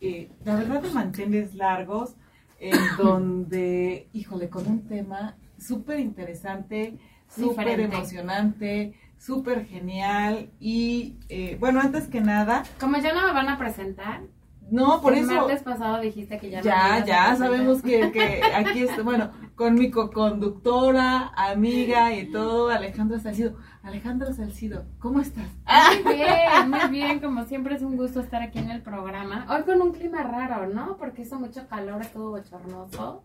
eh, la verdad de manteles largos, en donde, híjole, con un tema súper interesante, súper emocionante, súper genial. Y eh, bueno, antes que nada, Como ya no me van a presentar, no, por el eso... martes pasado dijiste que ya no Ya, a ya sabemos que, que aquí está, bueno, con mi co-conductora, amiga y todo, Alejandra Salcido. Alejandra Salcido, ¿cómo estás? Muy bien, muy bien, como siempre es un gusto estar aquí en el programa. Hoy con un clima raro, ¿no? Porque hizo mucho calor, estuvo bochornoso.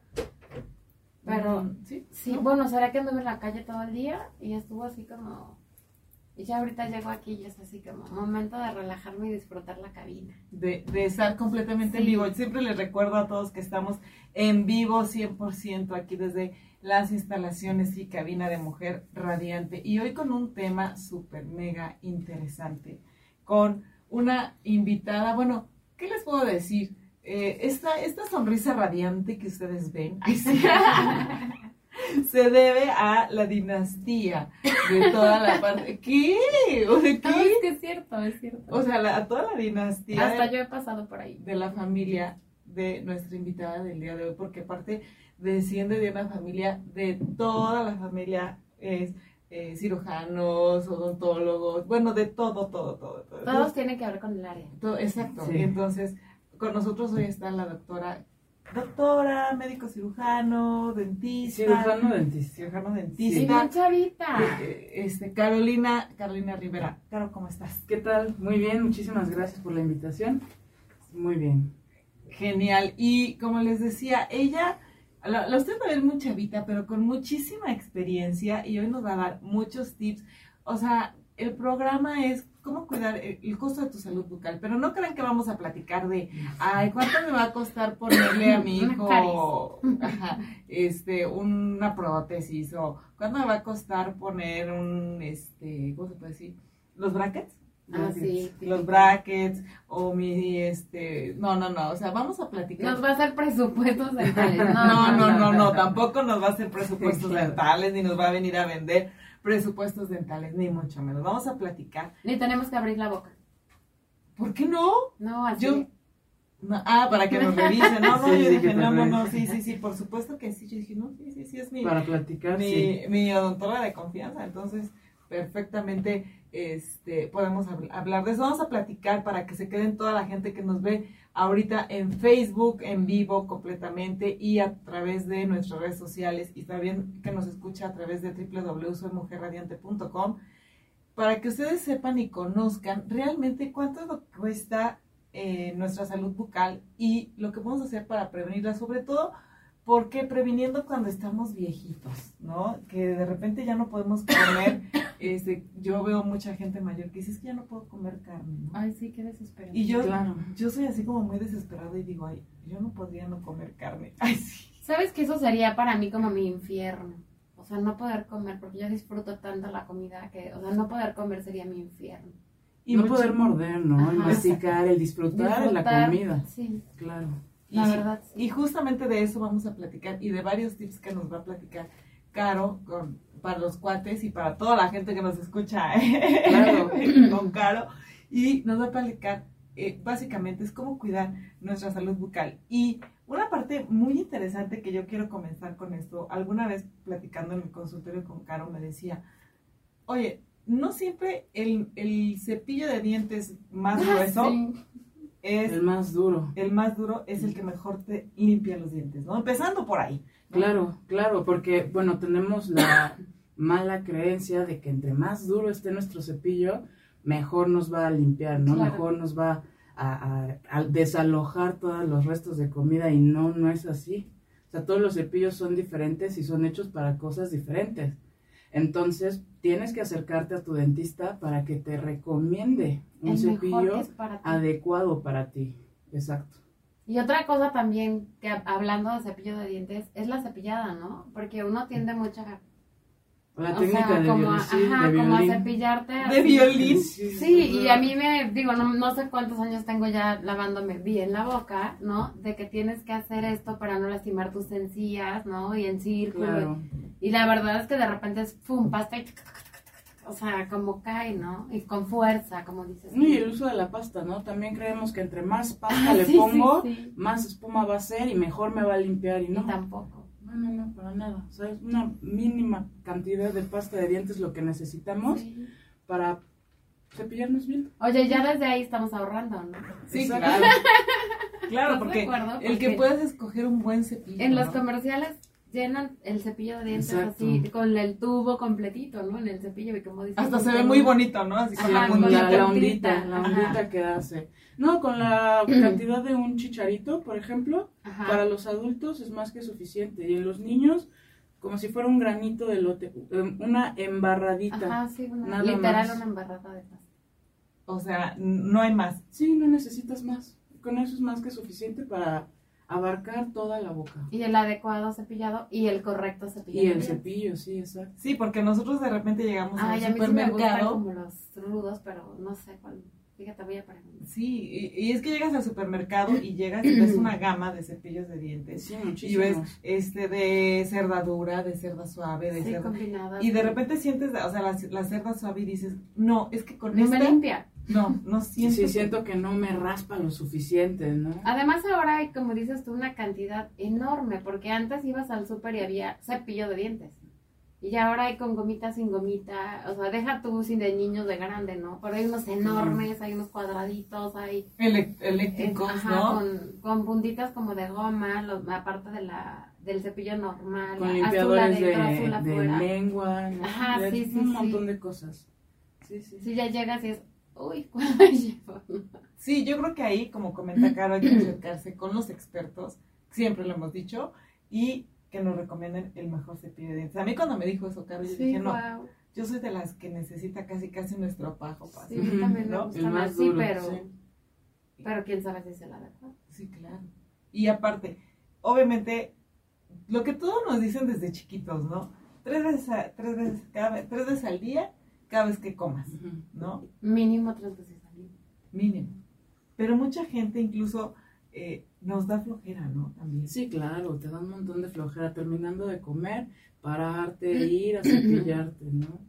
Pero, Mm, sí, sí, ¿no? bueno, será que anduve en la calle todo el día y estuvo así como... Y ya ahorita llego aquí y es así como momento de relajarme y disfrutar la cabina. de, de estar completamente en vivo. Siempre les recuerdo a todos que estamos en vivo 100% aquí desde las instalaciones y cabina de Mujer Radiante. Y hoy con un tema súper mega interesante, con una invitada, bueno, ¿qué les puedo decir? Eh, esta, esta sonrisa radiante que ustedes ven ay, sí, se debe a la dinastía de toda la parte. ¿Qué? O sea, No, es ¿qué? que es cierto, es cierto. O sea, la- a toda la dinastía Hasta yo he pasado por ahí. de la familia de nuestra invitada del día de hoy, porque aparte desciende de una familia, de toda la familia es eh, cirujanos, odontólogos, bueno, de todo, todo, todo. todo. Todos tienen que ver con el área. Todo- exacto. Sí. Entonces, con nosotros hoy está la doctora, doctora, médico cirujano, dentista. Cirujano dentista. Cirujano Sí, dentista. bien chavita. eh, Este, Carolina, Carolina Rivera. Caro, ¿cómo estás? ¿Qué tal? Muy bien, muchísimas gracias por la invitación. Muy bien. Genial. Y como les decía, ella, la, la usted va a ver muy chavita, pero con muchísima experiencia y hoy nos va a dar muchos tips. O sea, el programa es cómo cuidar el, costo de tu salud bucal, pero no crean que vamos a platicar de, ay, ¿cuánto me va a costar ponerle a mi hijo ajá, este, una prótesis? O ¿cuánto me va a costar poner un, este, ¿cómo se puede decir? ¿Los brackets? Ah, sí. los brackets o mi este no no no o sea vamos a platicar Nos va a hacer presupuestos dentales. No, no no no no tampoco nos va a hacer presupuestos dentales ni nos va a venir a vender presupuestos dentales ni mucho menos vamos a platicar Ni tenemos que abrir la boca. ¿por qué no? No, así. Yo- No, ah para que nos revisen no no Sí, yo dije no no no sí sí sí por supuesto que sí yo dije no sí sí sí es mi Para platicar, mi, sí. mi odontóloga de confianza, entonces perfectamente este, podemos habl- hablar de eso. Vamos a platicar para que se queden toda la gente que nos ve ahorita en Facebook, en vivo completamente y a través de nuestras redes sociales. Y también que nos escucha a través de www.soymujerradiante.com para que ustedes sepan y conozcan realmente cuánto cuesta eh, nuestra salud bucal y lo que podemos hacer para prevenirla, sobre todo porque previniendo cuando estamos viejitos, ¿no? Que de repente ya no podemos comer, este, yo veo mucha gente mayor que dice, es que ya no puedo comer carne, ¿no? Ay, sí, qué desesperación. Y yo, Claro. yo soy así como muy desesperada y digo, ay, yo no podría no comer carne. Ay, sí. ¿Sabes que eso sería para mí como mi infierno? O sea, no poder comer, porque yo disfruto tanto la comida que, o sea, no poder comer sería mi infierno. Y no mucho- poder morder, ¿no? El Ajá. masticar, el disfrutar, de la comida. Sí, Claro. La y, verdad, sí. Y justamente de eso vamos a platicar y de varios tips que nos va a platicar Caro con, para los cuates y para toda la gente que nos escucha Claro. con Caro. Y nos va a platicar, eh, básicamente, es cómo cuidar nuestra salud bucal. Y una parte muy interesante que yo quiero comenzar con esto, alguna vez platicando en el consultorio con Caro me decía, oye, no siempre el, el cepillo de dientes más grueso Sí. Es El más duro. el más duro es el que mejor te limpia los dientes, ¿no? Empezando por ahí. ¿no? Claro, claro, porque, bueno, tenemos la mala creencia de que entre más duro esté nuestro cepillo, mejor nos va a limpiar, ¿no? Claro. Mejor nos va a, a- a desalojar todos los restos de comida y no, no es así. O sea, todos los cepillos son diferentes y son hechos para cosas diferentes. Entonces, tienes que acercarte a tu dentista para que te recomiende un El cepillo para adecuado para ti. Exacto. Y otra cosa también, que hablando de cepillo de dientes, es la cepillada, ¿no? Porque uno tiende mucho a... La o técnica sea, de como, a- violín, sí, ajá, de como a cepillarte. De así. violín. Sí, y a mí me, digo, no, no sé cuántos años tengo ya lavándome bien la boca, ¿no? De que tienes que hacer esto para no lastimar tus encías, ¿no? Y en círculo. Claro. Y la verdad es que de repente es, pum, pasta y... O sea, como cae, ¿no? Y con fuerza, como dices. No, y el uso de la pasta, ¿no? También creemos que entre más pasta Ah, le sí, pongo, sí. más espuma va a ser y mejor me va a limpiar y Y no. tampoco. No, no, no, para nada. O sea, es una mínima cantidad de pasta de dientes lo que necesitamos Sí. para cepillarnos bien. Oye, ya desde ahí estamos ahorrando, ¿no? Sí, Exacto. claro. Claro, ¿Estás de porque acuerdo? el que puedas escoger un buen cepillo. En los comerciales llenan el cepillo de dientes Exacto. así, con el tubo completito, ¿no? En el cepillo, y como dices. Hasta se ve muy bonito, ¿no? Así con Ajá, la Con puntita. la, la puntita, ondita, la ajá. ondita que hace. No, con la cantidad de un chicharito, por ejemplo, Ajá. para los adultos es más que suficiente. Y en los niños, como si fuera un granito de lote, em, una embarradita. Ajá, sí, una, Nada literal más. una embarrada de pasta. O sea, no hay más. Sí, no necesitas más. Con eso es más que suficiente para abarcar toda la boca. Y el adecuado cepillado y el correcto cepillado. Y el cepillo, sí, exacto. Sí, porque nosotros de repente llegamos Ay, a al mí sí me gustan supermercado. como los rudos, pero no sé cuál. Fíjate, voy a preguntar. Sí, y, y es que llegas al supermercado y llegas y ves una gama de cepillos de dientes. Sí, Y ves muchísimos. este de cerda dura, de cerda suave, de Sí, cerda. combinadas. Y de repente sientes, o sea, la, la cerda suave y dices, no, es que con No me esta, limpia. No, no siento. Sí, que- siento que no me raspa lo suficiente, ¿no? Además ahora hay, como dices tú, una cantidad enorme, porque antes ibas al súper y había cepillo de dientes. Y ya ahora hay con gomita, sin gomita, o sea, deja tú sin de niños de grande, ¿no? Pero hay unos enormes, hay unos cuadraditos, hay eléctricos, ajá, ¿no? con, con puntitas como de goma, los- aparte de la, del cepillo normal, Con azul limpiadores de, adentro, azul de lengua, ¿no? Ajá, sí, sí, un sí. montón de cosas. Sí, sí. Si ya llegas y es, uy, ¿cuál me llevo? Sí, yo creo que ahí, como comenta Caro, hay que acercarse con los expertos, siempre lo hemos dicho, y que nos recomienden el mejor cepillo de dientes. A mí cuando me dijo eso, Caro, yo Sí, dije, no, yo soy de las que necesita casi casi un estropajo. para Sí, hacer". también me ¿no? gusta El más, sí, pero, sí. pero quién sabe si es el adecuado. Sí, claro. Y aparte, obviamente, lo que todos nos dicen desde chiquitos, ¿no? Tres veces, a- tres veces, cada, vez- tres veces al día, cada vez que comas. ¿no? Mínimo tres veces al día. Mínimo. Pero mucha gente incluso eh, nos da flojera, ¿no? También. Sí, claro, te da un montón de flojera terminando de comer, pararte, ir a cepillarte, ¿no?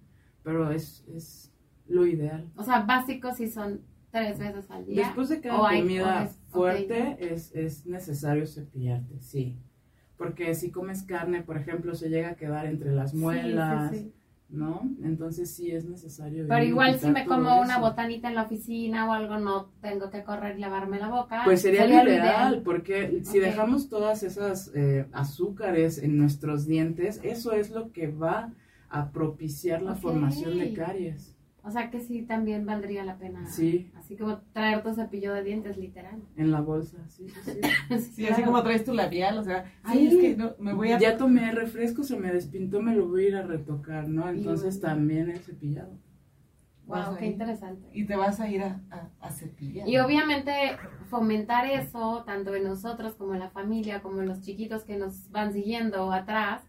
Pero es, es lo ideal. O sea, básicos sí son tres veces al día. Después de cada comida fuerte es, es necesario cepillarte, sí. Porque si comes carne, por ejemplo, se llega a quedar entre las Sí, sí, muelas, sí. ¿No? Entonces sí es necesario. Pero igual si me como una botanita en la oficina o algo, no tengo que correr y lavarme la boca. Pues sería, lo ideal, porque si dejamos todas esas eh, azúcares en nuestros dientes, eso es lo que va a propiciar la formación de caries. O sea que sí también valdría la pena. Sí. Así como traer tu cepillo de dientes, literal. En la bolsa, sí, sí, sí. Sí, así como traes tu labial, o sea, Sí. ay, es que no, me voy a... Ya tomé refresco, se me despintó, me lo voy a ir a retocar, ¿no? Entonces Y- también el cepillado. Wow, qué interesante. Y te vas a ir a, a, a cepillar. Y obviamente fomentar eso, tanto en nosotros como en la familia, como en los chiquitos que nos van siguiendo atrás,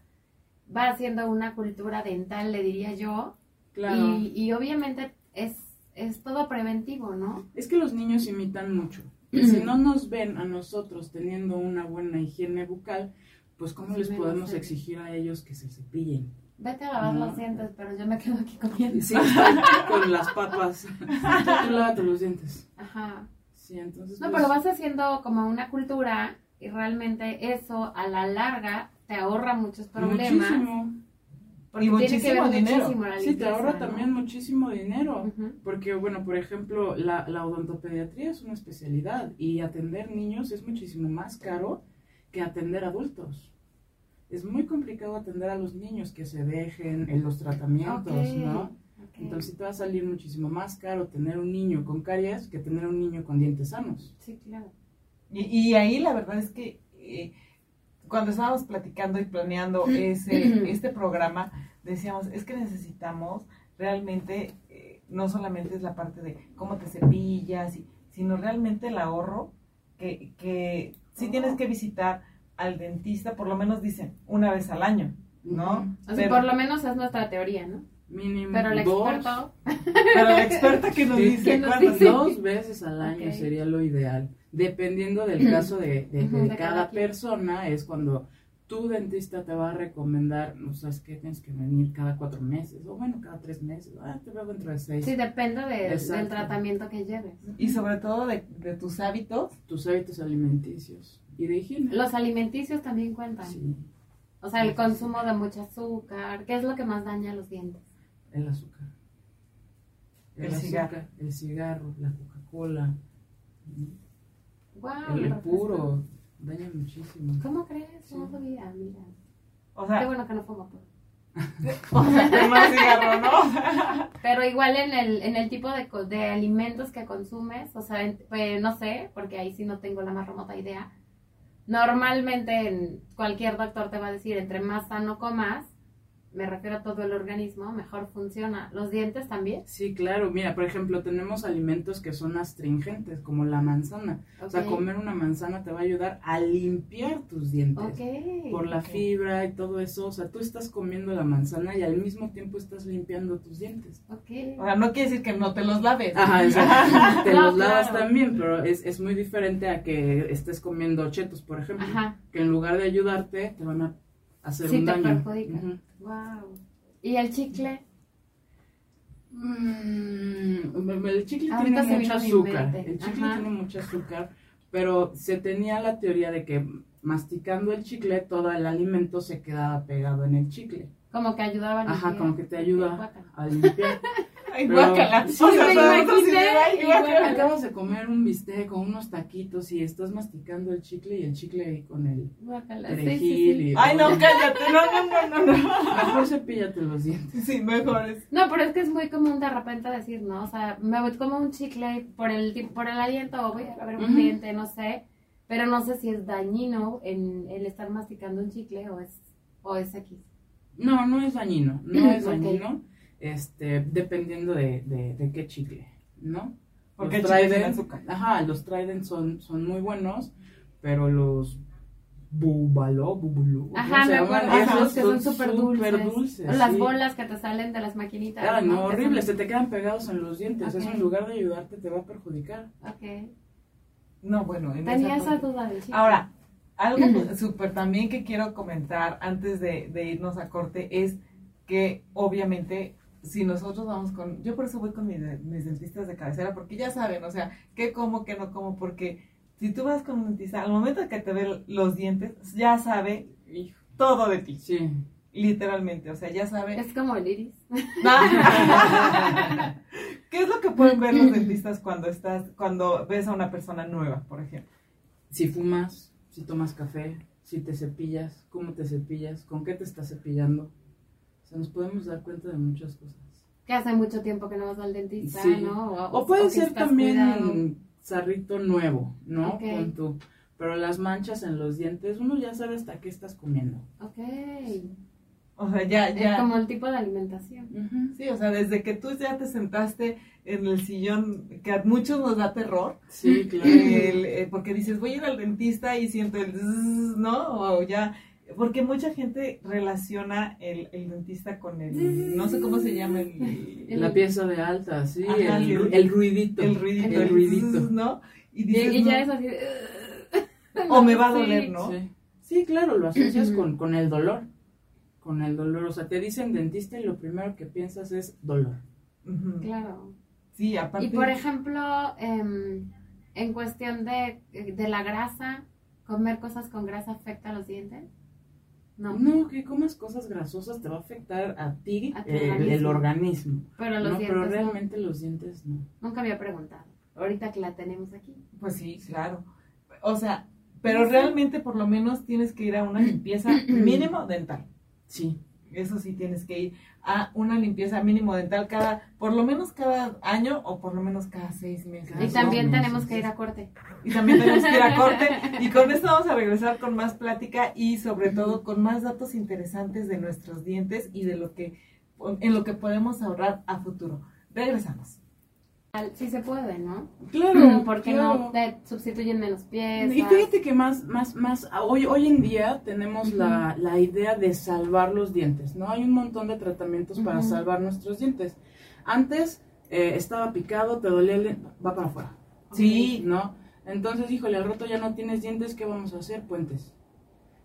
va haciendo una cultura dental, le diría yo. Claro. Y, y obviamente es, es todo preventivo, ¿no? Es que los niños imitan mucho. Y si no nos ven a nosotros teniendo una buena higiene bucal, pues ¿cómo Sí, les podemos sé. exigir a ellos que se cepillen? Vete a lavar No. los dientes, pero yo me quedo aquí comiendo. Sí, con las papas. Tú lávate los dientes. Ajá. Sí, entonces. No, pues, pero vas haciendo como una cultura y realmente eso a la larga te ahorra muchos problemas. Muchísimo. Porque Y muchísimo dinero. muchísimo Sí, te ahorra ¿no? también muchísimo dinero. Porque, bueno, por ejemplo, la, la odontopediatría es una especialidad y atender niños es muchísimo más caro que atender adultos. Es muy complicado atender a los niños que se dejen en los tratamientos, ¿no? ok. Entonces sí te va a salir muchísimo más caro tener un niño con caries que tener un niño con dientes sanos. Sí, claro. Y, y ahí la verdad es que eh, cuando estábamos platicando y planeando ese, este programa, decíamos, es que necesitamos realmente, eh, no solamente es la parte de cómo te cepillas, y- sino realmente el ahorro que, que sí tienes que visitar al dentista, por lo menos dicen, una vez al año, ¿no? O sea, Pero- por lo menos es nuestra teoría, ¿no? Mínimo Pero el dos, experto, Pero la experta que nos dice Que nos cuándo, dice. dos veces al año Ok. sería lo ideal. Dependiendo del caso de, de- de de cada, persona, es cuando tu dentista te va a recomendar, no sabes que tienes que venir cada cuatro meses, o bueno, cada tres meses, ah, te veo dentro de seis. sí, depende de- del tratamiento que lleves. Y sobre todo de, de tus hábitos. Tus hábitos alimenticios y de higiene. Los alimenticios también cuentan. Sí, O sea, el consumo de mucho azúcar. ¿Qué es lo que más daña a los dientes? El azúcar. El cigarro. el cigarro, la Coca-Cola, Wow, el puro, daña muchísimo. ¿Cómo crees? Sí. No sabía, mira. O Qué sea, bueno que no fumo puro. o sea, es cigarro, ¿no? Pero igual en el, en el tipo de, co- de alimentos que consumes, o sea, en- pues, no sé, porque ahí sí no tengo la más remota idea. Normalmente en cualquier doctor te va a decir, entre más sano comas, me refiero a todo el organismo, mejor funciona. ¿Los dientes también? Sí, claro. Mira, por ejemplo, tenemos alimentos que son astringentes, como la manzana. O sea, comer una manzana te va a ayudar a limpiar tus dientes. Ok. Por la fibra y todo eso. O sea, tú estás comiendo la manzana y al mismo tiempo estás limpiando tus dientes. Ok. O sea, no quiere decir que no te los laves. Ajá, exacto. Te No, los lavas claro. también, pero es, es muy diferente a que estés comiendo chetos, por ejemplo. Ajá. Que en lugar de ayudarte, te van a hacer Sí, un te daño. perjudica. Ujú. Wow. ¿Y el chicle? Mm, el chicle Ahorita se tiene mucho azúcar. El chicle Ajá. tiene mucho azúcar, pero se tenía la teoría de que masticando el chicle todo el alimento se quedaba pegado en el chicle. Como que ayudaba a Ajá, limpiar. como que te ayuda a limpiar. Ay, guácala. Sí, O sea, me imaginé. Acabas de comer un bistec con unos taquitos y estás masticando el chicle y el chicle ahí con el Guácala. Sí, sí, perejil sí. y Ay, no, cállate. No, no, no, no, no. Mejor cepíllate los dientes. Sí, mejor es. No, pero es que es muy común de repente decir, ¿no? O sea, me voy como un chicle por el, por el aliento o voy a ver un diente, no sé. Pero no sé si es dañino en el estar masticando un chicle o es, o es X. No, no es dañino, no es dañino, este, dependiendo de, de, de qué chicle, ¿no? Porque Los Trident-. Ajá, los Trident son, son muy buenos, pero los Bubalo, Bubulú, ¿cómo Ajá, se me acuerdo. Esos que son súper dulces. dulces, O las sí. bolas que te salen de las maquinitas. Ah, no, horrible, se son- te quedan pegados en los dientes, eso Ok. en lugar de ayudarte te va a perjudicar. Ok. No, bueno, en Tenía esa esa duda chicle. Ahora, algo súper también que quiero comentar antes de, de irnos a corte es que obviamente si nosotros vamos con, yo por eso voy con mis, mis dentistas de cabecera, porque ya saben, o sea, qué como, qué no como, porque si tú vas con un dentista, al momento de que te ve los dientes, ya sabe Hijo, todo de ti, sí. literalmente, o sea, ya sabe Es como el iris. ¿Qué es lo que pueden ver los dentistas cuando estás, cuando ves a una persona nueva, por ejemplo? Si fumas, si tomas café, si te cepillas, cómo te cepillas, con qué te estás cepillando. O sea, nos podemos dar cuenta de muchas cosas. Que hace mucho tiempo que no vas al dentista, Sí. ¿no? O puede que ser también cuidado. un sarrito nuevo, ¿no? Ok. Pon tú. Pero las manchas en los dientes, uno ya sabe hasta qué estás comiendo. Ok. O sea, ya, Es ya. como el tipo de alimentación. Sí, o sea, desde que tú ya te sentaste en el sillón, que a muchos nos da terror, Sí, claro. el, eh, porque dices, voy a ir al dentista y siento el zzzz, ¿no? O ya, porque mucha gente relaciona el, el dentista con el, no sé cómo se llama, el, El- La pieza de alta, sí, Ajá, el, el- ru- el ruidito. el ruidito, El ruidito. ¿no? Y Y, dices, y ya no, es así. de, o me va a doler, ¿no? Sí. Sí, claro, lo asocias con, con el dolor. Con el dolor. O sea, te dicen dentista y lo primero que piensas es dolor. Claro. Sí, aparte. Y por ejemplo, em, en cuestión de, de la grasa, ¿comer cosas con grasa afecta a los dientes? No. No, que comas cosas grasosas te va a afectar a ti A tu el, organismo. el organismo. Pero los no, dientes pero no. realmente los dientes no. Nunca había preguntado. Ahorita que la tenemos aquí. Pues sí, claro. O sea, pero realmente por lo menos tienes que ir a una limpieza mínimo dental. Sí. Eso sí tienes que ir a una limpieza mínimo dental cada, por lo menos cada año o por lo menos cada seis meses. Y también no, tenemos que ir a corte. Y también tenemos que ir a corte. Y con esto vamos a regresar con más plática y sobre todo con más datos interesantes de nuestros dientes y de lo que, en lo que podemos ahorrar a futuro. Regresamos. Sí se puede, ¿no? Claro, Porque claro. no te sustituyen menos piezas. Y fíjate que más, más, más, hoy, hoy en día tenemos la, la idea de salvar los dientes, ¿no? Hay un montón de tratamientos para salvar nuestros dientes. Antes eh, estaba picado, te dolía el va para afuera, Sí, ¿no? Entonces, híjole, al rato ya no tienes dientes, ¿qué vamos a hacer? Puentes.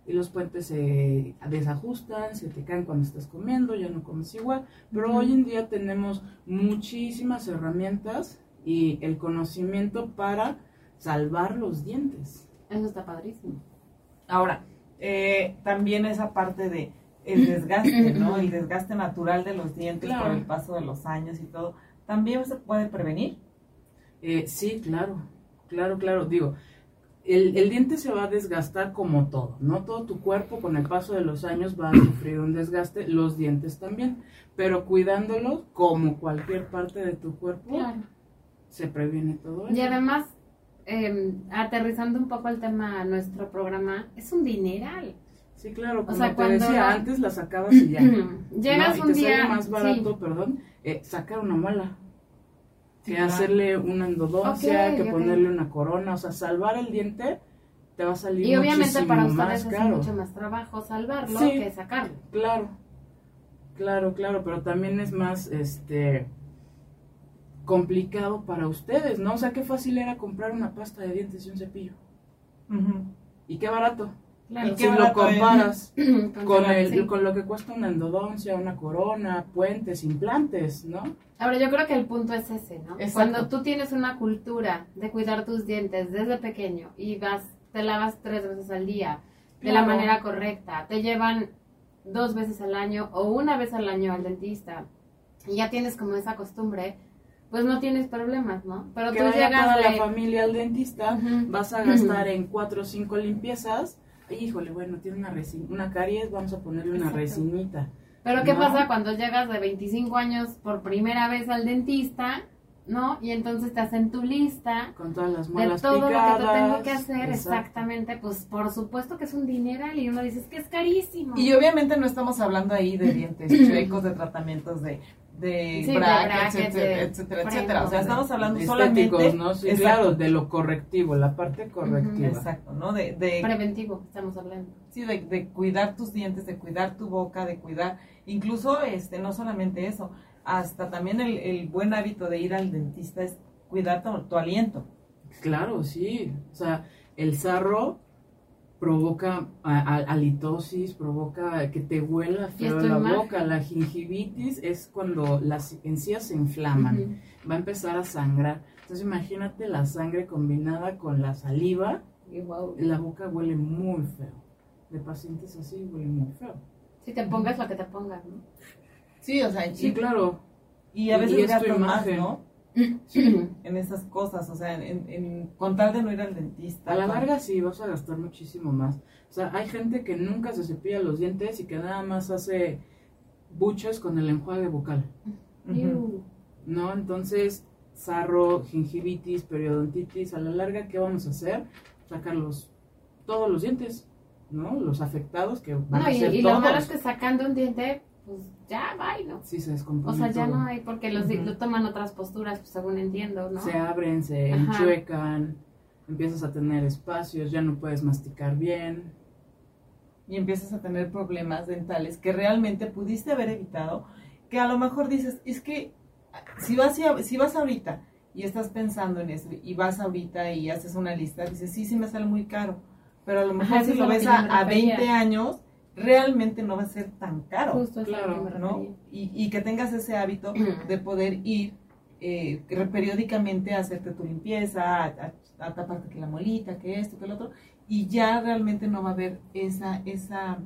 Y los puentes se desajustan, se te caen cuando estás comiendo, ya no comes igual. Pero hoy en día tenemos muchísimas herramientas y el conocimiento para salvar los dientes. Eso está padrísimo. Ahora, eh, también esa parte de el desgaste, ¿no? El desgaste natural de los dientes Claro. por el paso de los años y todo, también se puede prevenir. Eh, sí, claro, claro, claro. Digo, el, el diente se va a desgastar como todo, ¿no? Todo tu cuerpo con el paso de los años va a sufrir un desgaste, los dientes también, pero cuidándolos como cualquier parte de tu cuerpo, se previene todo eso. Y además, eh, aterrizando un poco el tema a nuestro programa, es un dineral. Sí, claro, como sea, te cuando- decía, antes la sacabas y ya. Llegas ¿no? un y te día. sale más barato, sí. perdón, eh, sacar una muela. Que claro. hacerle una endodoncia, que ponerle una corona, o sea, salvar el diente te va a salir Y obviamente para más ustedes es caro. mucho más trabajo salvarlo Sí. que sacarlo. Claro, claro, claro, pero también es más, este, complicado para ustedes, ¿no? O sea, qué fácil era comprar una pasta de dientes y un cepillo. Y qué barato. Claro. ¿Y si lo es? comparas con, el, sí. con lo que cuesta una endodoncia, una corona, puentes, implantes, ¿no? Ahora yo creo que el punto es ese, ¿no? Exacto. Cuando tú tienes una cultura de cuidar tus dientes desde pequeño y vas, te lavas tres veces al día de la manera correcta, te llevan dos veces al año o una vez al año al dentista y ya tienes como esa costumbre, pues no tienes problemas, ¿no? Pero que tú vaya llegas toda de... la familia al dentista, Ujú. vas a gastar en cuatro o cinco limpiezas. Híjole, bueno, tiene una, una caries, vamos a ponerle una Exacto. resinita. Pero ¿qué No. pasa cuando llegas de 25 años por primera vez al dentista, ¿no? Y entonces te hacen tu lista Con todas las de muelas todo picadas. lo que te tengo que hacer, Exacto. exactamente, pues por supuesto que es un dineral y uno dice, es que es carísimo. Y obviamente no estamos hablando ahí de dientes chuecos, de tratamientos de, de Sí, de brackets, brackets, etcétera, de etcétera, etcétera. O sea, estamos hablando solamente... ¿no? Sí, Exacto. claro, de lo correctivo, la parte correctiva. Exacto, ¿no? De, de, Preventivo, estamos hablando. sí, de, de cuidar tus dientes, de cuidar tu boca, de cuidar, incluso, este, no solamente eso, hasta también el, el buen hábito de ir al dentista es cuidar tu, tu aliento. Claro, sí. O sea, el sarro provoca halitosis, provoca que te huela feo la mal. boca. La gingivitis es cuando las encías se inflaman. Va a empezar a sangrar. Entonces imagínate la sangre combinada con la saliva, Y wow. la boca huele muy feo. De pacientes así huele muy feo. Si te pongas lo que te pongas, ¿no? Sí, o sea, Sí, y, claro. y a y veces es tu gastas más, imagen. ¿no? En esas cosas, o sea, en, en, con tal de no ir al dentista. A la con- larga sí vas a gastar muchísimo más. O sea, hay gente que nunca se cepilla los dientes y que nada más hace buches con el enjuague bucal. ¿No? Entonces, sarro, gingivitis, periodontitis, a la larga, ¿qué vamos a hacer? Sacar los, todos los dientes, ¿no? Los afectados que van No, a y, ser y todos. lo malo es que sacando un diente, pues ya va, ¿no? Sí, se descompone O sea, ya todo. no hay, porque los lo toman otras posturas, pues según entiendo, ¿no? Se abren, se Ajá. enchuecan, empiezas a tener espacios, ya no puedes masticar bien. y empiezas a tener problemas dentales que realmente pudiste haber evitado, que a lo mejor dices, es que si vas, y- si vas ahorita y estás pensando en eso y vas ahorita y haces una lista, dices, sí, sí me sale muy caro, pero a lo mejor Ajá, si lo ves a, a refería. 20 años, realmente no va a ser tan caro, Justo es lo Claro, que me ¿no? Y, y que tengas ese hábito de poder ir eh, periódicamente a hacerte tu limpieza, a, a- a taparte que la molita, que esto, que el otro, y ya realmente no va a haber esa, esa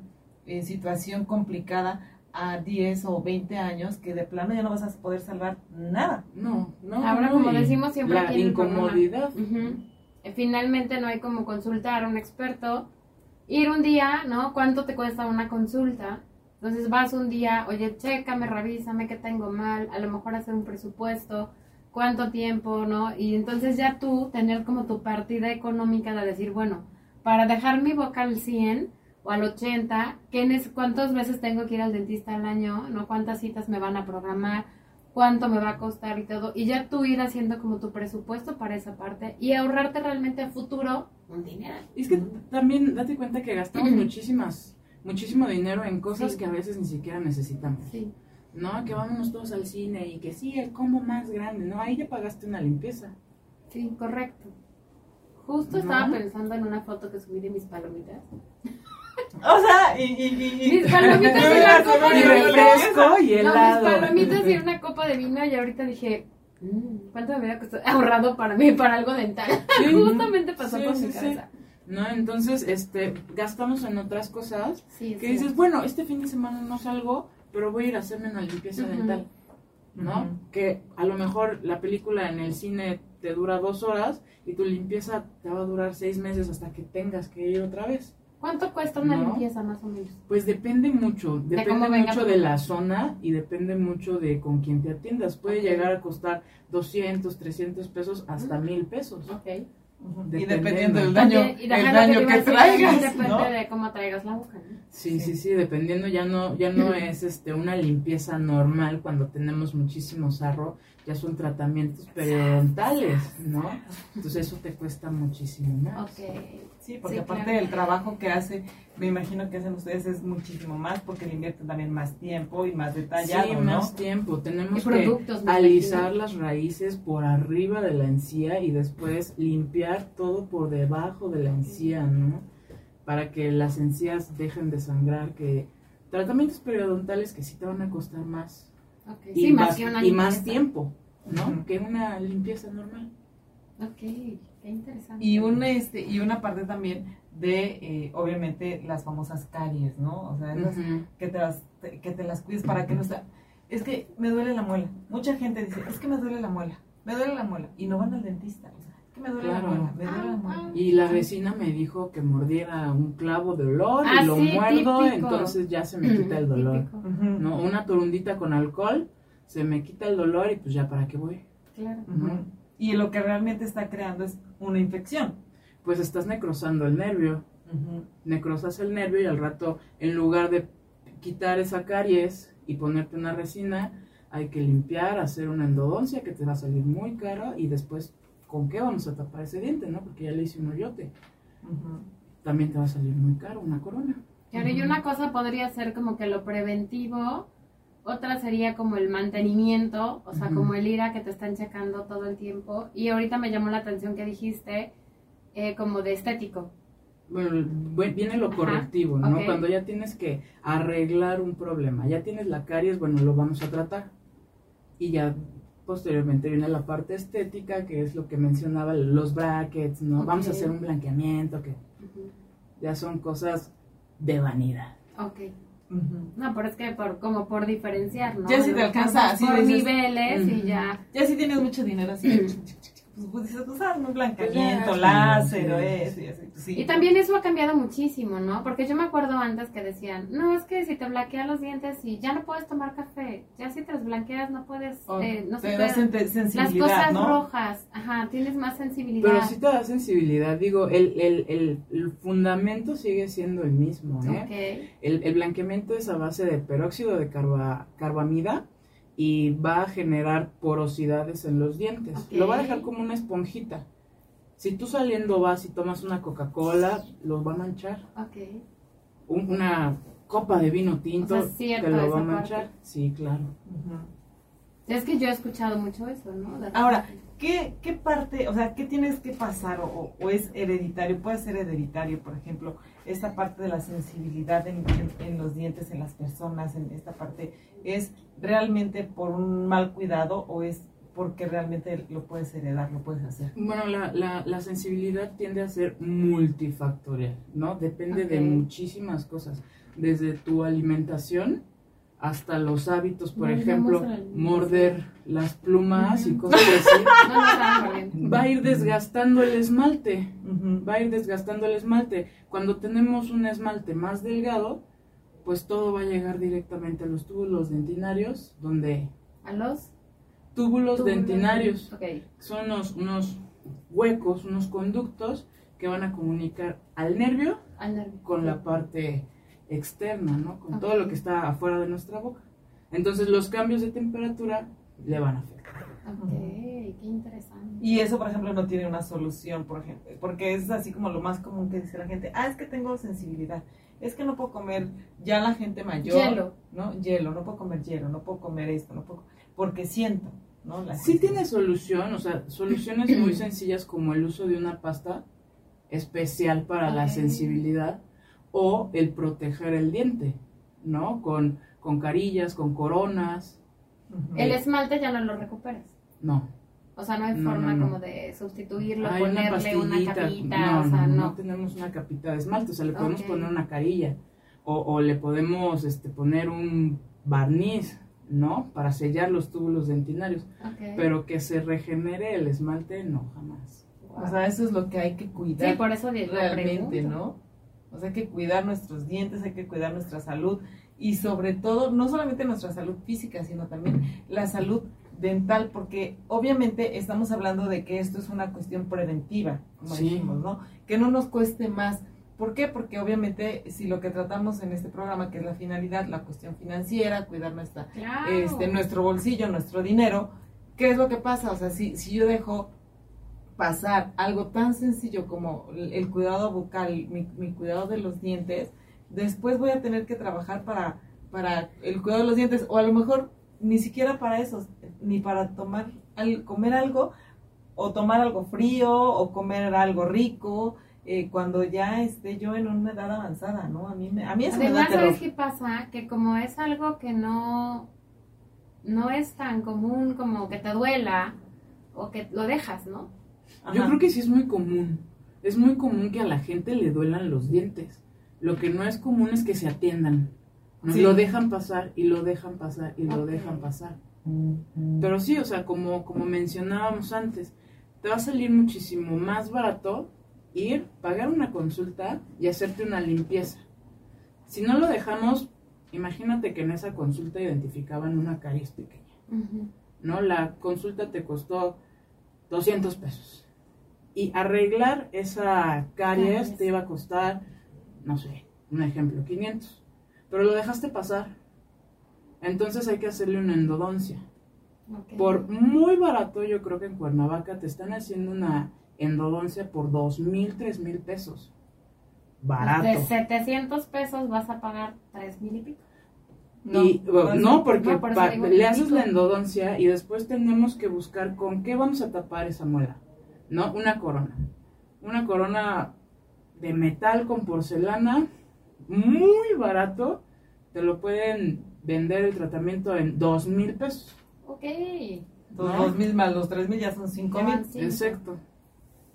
eh, situación complicada a 10 o 20 años que de plano ya no vas a poder salvar nada. No, no. Ahora, no, como decimos siempre la aquí en el programa. incomodidad. Finalmente no hay como consultar a un experto, ir un día, ¿no? ¿Cuánto te cuesta una consulta? Entonces vas un día, oye, chécame, revísame qué tengo mal, a lo mejor hacer un presupuesto, cuánto tiempo, ¿no? Y entonces ya tú tener como tu partida económica de decir, bueno, para dejar mi boca al 100 o al 80, ¿qué neces- ¿cuántas veces tengo que ir al dentista al año? ¿No? ¿Cuántas citas me van a programar? cuánto me va a costar y todo, y ya tú ir haciendo como tu presupuesto para esa parte y ahorrarte realmente a futuro un dinero. Y es que también date cuenta que gastamos muchísimas, muchísimo dinero en cosas Sí. que a veces ni siquiera necesitamos. Sí. ¿No? Que vámonos todos al cine y que sí, el combo más grande, ¿no? Ahí ya pagaste una limpieza. Sí, correcto. Justo ¿No? estaba pensando en una foto que subí de mis palomitas. O sea, y. y, y, y- Mis palomitas y iba a la copa de una vino. refresco y No, helado. mis palomitas y una copa de vino y ahorita dije, "Mm, ¿cuánto me hubiera costado ahorrado para mí, para algo dental? Sí. Justamente pasó Sí, por sí, mi sí. cabeza. ¿No? Entonces, este, gastamos en otras cosas Sí, que sí. dices, bueno, este fin de semana no salgo, pero voy a ir a hacerme una limpieza dental. ¿no? Que a lo mejor la película en el cine te dura dos horas y tu limpieza te va a durar seis meses hasta que tengas que ir otra vez. ¿Cuánto cuesta una No. limpieza más o menos? Pues depende mucho, depende venga mucho de la zona y depende mucho de con quién te atiendas. Puede Ok. llegar a costar 200, 300 pesos hasta Ujú. mil pesos. Ok. Ujú. Y Dependiendo. dependiendo del daño, y el daño que decir, traigas, Depende ¿no? de cómo traigas la boca, ¿no? Sí, Sí. sí, sí, dependiendo ya no ya no es este una limpieza normal cuando tenemos muchísimo sarro, ya son tratamientos periodontales, ¿no? Entonces eso te cuesta muchísimo más. Ok. Sí, porque Sí, aparte claro. del trabajo que hace, me imagino que hacen ustedes es muchísimo más porque le invierten también más tiempo y más detallado, sí, ¿no? más tiempo. Tenemos que productos. alisar las raíces por arriba de la encía y después limpiar todo por debajo de la encía, ¿no? Para que las encías dejen de sangrar, que tratamientos periodontales que sí te van a costar más Y, Sí, más más, que una y más limpieza. tiempo, ¿no? Que una limpieza normal. Ok, qué interesante. Y un este y una parte también de eh, obviamente las famosas caries, ¿no? O sea, esas que te las te- que te las cuides para que no está es que me duele la muela. Mucha gente dice, "Es que me duele la muela." Me duele la muela y no van al dentista. O sea, que me duele Claro. la muela, me duele la Ah, muela. ah. Y la vecina me dijo que mordiera un clavo de olor Ah, y lo sí, muerdo, típico. entonces ya se me quita el dolor. ¿no? Una torundita con alcohol, se me quita el dolor y pues ya para qué voy. Claro. Y lo que realmente está creando es una infección. Pues estás necrosando el nervio. Necrosas el nervio y al rato, en lugar de quitar esa caries y ponerte una resina, hay que limpiar, hacer una endodoncia que te va a salir muy cara y después, ¿con qué vamos a tapar ese diente, no? Porque ya le hice un hoyote. También te va a salir muy caro una corona. Claro, y una cosa podría ser como que lo preventivo, otra sería como el mantenimiento, o sea, como el ir a que te están checando todo el tiempo. Y ahorita me llamó la atención que dijiste eh, como de estético. Bueno, bu- viene lo Ajá, correctivo, ¿no? Cuando ya tienes que arreglar un problema, ya tienes la caries, bueno, lo vamos a tratar. Y ya posteriormente viene la parte estética, que es lo que mencionaba, los brackets, ¿no? Vamos a hacer un blanqueamiento, que ya son cosas de vanidad. Ok. No, pero es que por, como por diferenciar, ¿no? Ya si te alcanza, así Por dices, niveles y ya. Ya si tienes mucho dinero así, pues, pues dices, pues hazme un blanqueamiento, Pues ya, láser o sí, eso sí. y así. pues, sí. Y también eso ha cambiado muchísimo, ¿no? Porque yo me acuerdo antes que decían, no, es que si te blanqueas los dientes y ya no puedes tomar café, ya si te los blanqueas no puedes, O eh, no te se puede- las cosas ¿no? rojas, ajá, tienes más sensibilidad. Pero sí te da sensibilidad, digo, el, el, el, el fundamento sigue siendo el mismo, ¿eh? Ok, El, el blanqueamiento es a base de peróxido de carba- carbamida y va a generar porosidades en los dientes. Lo va a dejar como una esponjita. Si tú saliendo vas y tomas una Coca-Cola, los va a manchar. ok. Un- una copa de vino tinto O sea, cierto te lo va a manchar. parte. Sí, claro. Es que yo he escuchado mucho eso, ¿no? Ahora. ¿qué, ¿qué parte, o sea, qué tienes que pasar o- o es hereditario? Puede ser hereditario, por ejemplo, esta parte de la sensibilidad en, en- en los dientes, en las personas, en esta parte, ¿es realmente por un mal cuidado o es porque realmente lo puedes heredar, lo puedes hacer? Bueno, la, la, la sensibilidad tiende a ser multifactorial, ¿no? Depende de muchísimas cosas. Desde tu alimentación hasta los hábitos, por ejemplo, morder las plumas y cosas así. No, no. Va a ir desgastando el esmalte, va a ir desgastando el esmalte. Cuando tenemos un esmalte más delgado, pues todo va a llegar directamente a los túbulos dentinarios, donde ¿A los? túbulos túbulos? dentinarios Ok. son unos, unos huecos, unos conductos que van a comunicar al nervio Al nervio. con la parte externa, ¿no? Con todo lo que está afuera de nuestra boca. Entonces los cambios de temperatura le van a afectar. Ok, qué interesante. Y eso, por ejemplo, no tiene una solución, por ejemplo, porque es así como lo más común que dice la gente, ah, es que tengo sensibilidad, es que no puedo comer, ya la gente mayor, Hielo. ¿no? Hielo, no puedo comer hielo, no puedo comer esto, no puedo, porque siento, ¿no? La Sí tiene solución, o sea, soluciones muy sencillas como el uso de una pasta especial para la sensibilidad o el proteger el diente, ¿no? Con, con carillas, con coronas. El esmalte ya no lo recuperas. No. O sea, no hay No, forma no, no. como de sustituirlo, Hay una ponerle una, pastillita. capita, no, o sea, no, no. no tenemos una capita de esmalte, o sea, le podemos poner una carilla o, o le podemos este, poner un barniz, ¿no? Para sellar los túbulos dentinarios, pero que se regenere el esmalte, no, jamás. O sea, eso es lo que hay que cuidar. sí, por eso realmente. ¿no? O sea, hay que cuidar nuestros dientes, hay que cuidar nuestra salud y sobre todo, no solamente nuestra salud física, sino también la salud dental, porque obviamente estamos hablando de que esto es una cuestión preventiva, como Sí. dijimos, ¿no? Que no nos cueste más. ¿Por qué? Porque obviamente si lo que tratamos en este programa, que es la finalidad, la cuestión financiera, cuidar nuestra Claro. este, nuestro bolsillo, nuestro dinero, ¿qué es lo que pasa? O sea, si, si yo dejo pasar algo tan sencillo como el, cuidado bucal, mi, mi cuidado de los dientes, después voy a tener que trabajar para, para el cuidado de los dientes, o a lo mejor ni siquiera para eso, ni para tomar, comer algo, o tomar algo frío, o comer algo rico, eh, cuando ya esté yo en una edad avanzada, ¿no? A mí, me, a mí eso me da Además. ¿sabes qué pasa? Que como es algo que no, no es tan común como que te duela o que lo dejas, ¿no? Yo creo que sí es muy común. Es muy común que a la gente le duelan los dientes. Lo que no es común es que se atiendan. ¿no? Sí. Lo dejan pasar y lo dejan pasar y lo dejan pasar. Mm, Pero sí, o sea, como, como mencionábamos antes, te va a salir muchísimo más barato ir, pagar una consulta y hacerte una limpieza. Si no lo dejamos, imagínate que en esa consulta identificaban una caries pequeña. ¿no? La consulta te costó 200 pesos. Y arreglar esa caries te iba a costar, no sé, un ejemplo, 500. Pero lo dejaste pasar. Entonces hay que hacerle una endodoncia. Por muy barato, yo creo que en Cuernavaca te están haciendo una endodoncia por dos mil, tres mil pesos. Barato. De 700 pesos vas a pagar 3 mil y pico. y, bueno, no, porque no, por le haces la endodoncia y después tenemos que buscar con qué vamos a tapar esa muela. ¿No? Una corona. Una corona de metal con porcelana, muy barato. Te lo pueden vender el tratamiento en dos mil pesos. Ok. Los ¿No? dos mil más los tres mil ya son cinco Ya mil. cinco. Exacto.